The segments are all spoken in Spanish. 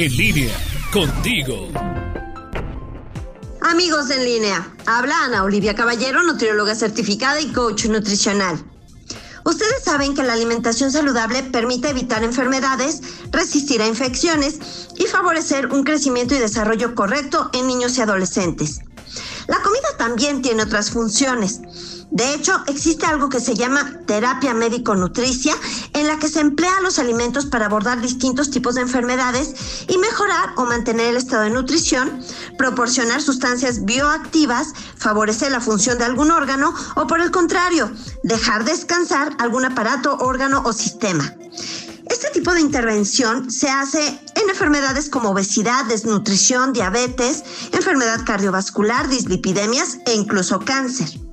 En línea, contigo. Amigos en línea, habla Ana Olivia Caballero, nutrióloga certificada y coach nutricional. Ustedes saben que la alimentación saludable permite evitar enfermedades, resistir a infecciones y favorecer un crecimiento y desarrollo correcto en niños y adolescentes. La comida también tiene otras funciones. De hecho, existe algo que se llama terapia médico-nutricia, en la que se emplea los alimentos para abordar distintos tipos de enfermedades y mejorar o mantener el estado de nutrición, proporcionar sustancias bioactivas, favorecer la función de algún órgano o por el contrario, dejar descansar algún aparato, órgano o sistema. Este tipo de intervención se hace en enfermedades como obesidad, desnutrición, diabetes, enfermedad cardiovascular, dislipidemias e incluso cáncer.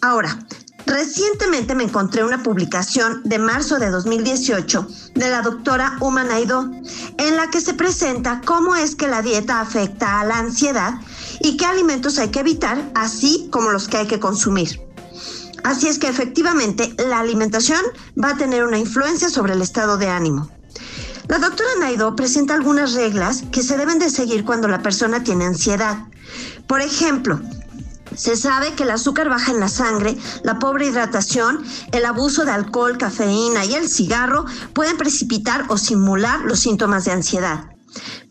Ahora, recientemente me encontré una publicación de marzo de 2018 de la doctora Uma Naidoo, en la que se presenta cómo es que la dieta afecta a la ansiedad y qué alimentos hay que evitar, así como los que hay que consumir. Así es que efectivamente la alimentación va a tener una influencia sobre el estado de ánimo. La doctora Naidoo presenta algunas reglas que se deben de seguir cuando la persona tiene ansiedad. Por ejemplo, se sabe que el azúcar baja en la sangre, la pobre hidratación, el abuso de alcohol, cafeína y el cigarro pueden precipitar o simular los síntomas de ansiedad.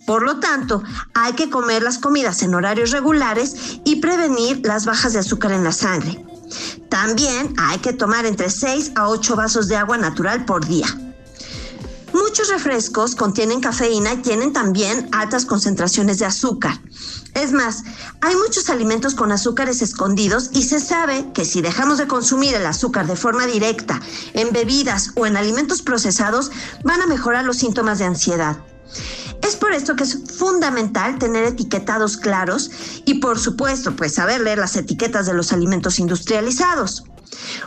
Por lo tanto, hay que comer las comidas en horarios regulares y prevenir las bajas de azúcar en la sangre. También hay que tomar entre 6 a 8 vasos de agua natural por día. Muchos refrescos contienen cafeína y tienen también altas concentraciones de azúcar. Es más, hay muchos alimentos con azúcares escondidos y se sabe que si dejamos de consumir el azúcar de forma directa en bebidas o en alimentos procesados, van a mejorar los síntomas de ansiedad. Es por esto que es fundamental tener etiquetados claros y por supuesto, pues saber leer las etiquetas de los alimentos industrializados.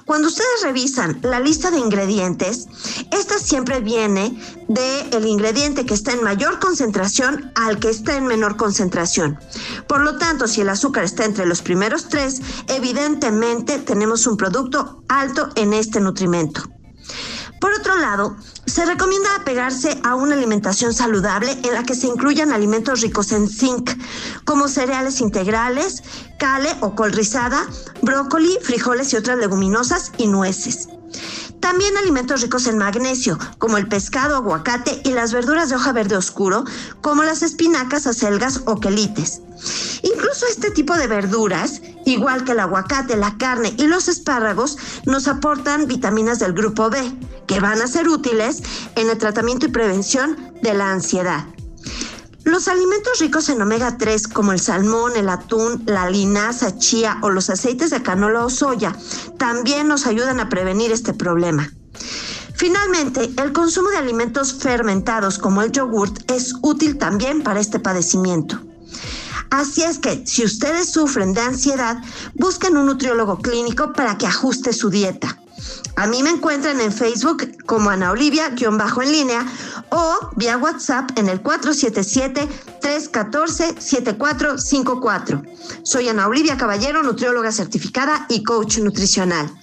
Cuando ustedes revisan la lista de ingredientes, esta siempre viene del ingrediente que está en mayor concentración al que está en menor concentración. Por lo tanto, si el azúcar está entre los primeros tres, evidentemente tenemos un producto alto en este nutrimento. Por otro lado, se recomienda apegarse a una alimentación saludable en la que se incluyan alimentos ricos en zinc, como cereales integrales, cale o col rizada, brócoli, frijoles y otras leguminosas y nueces. También alimentos ricos en magnesio, como el pescado, aguacate y las verduras de hoja verde oscuro, como las espinacas, acelgas o quelites. Incluso este tipo de verduras, igual que el aguacate, la carne y los espárragos, nos aportan vitaminas del grupo B, que van a ser útiles en el tratamiento y prevención de la ansiedad. Los alimentos ricos en omega 3 como el salmón, el atún, la linaza, chía o los aceites de canola o soya también nos ayudan a prevenir este problema. Finalmente, el consumo de alimentos fermentados como el yogurt es útil también para este padecimiento. Así es que si ustedes sufren de ansiedad, busquen un nutriólogo clínico para que ajuste su dieta. A mí me encuentran en Facebook como Ana Olivia-en línea o vía WhatsApp en el 477-314-7454. Soy Ana Olivia Caballero, nutrióloga certificada y coach nutricional.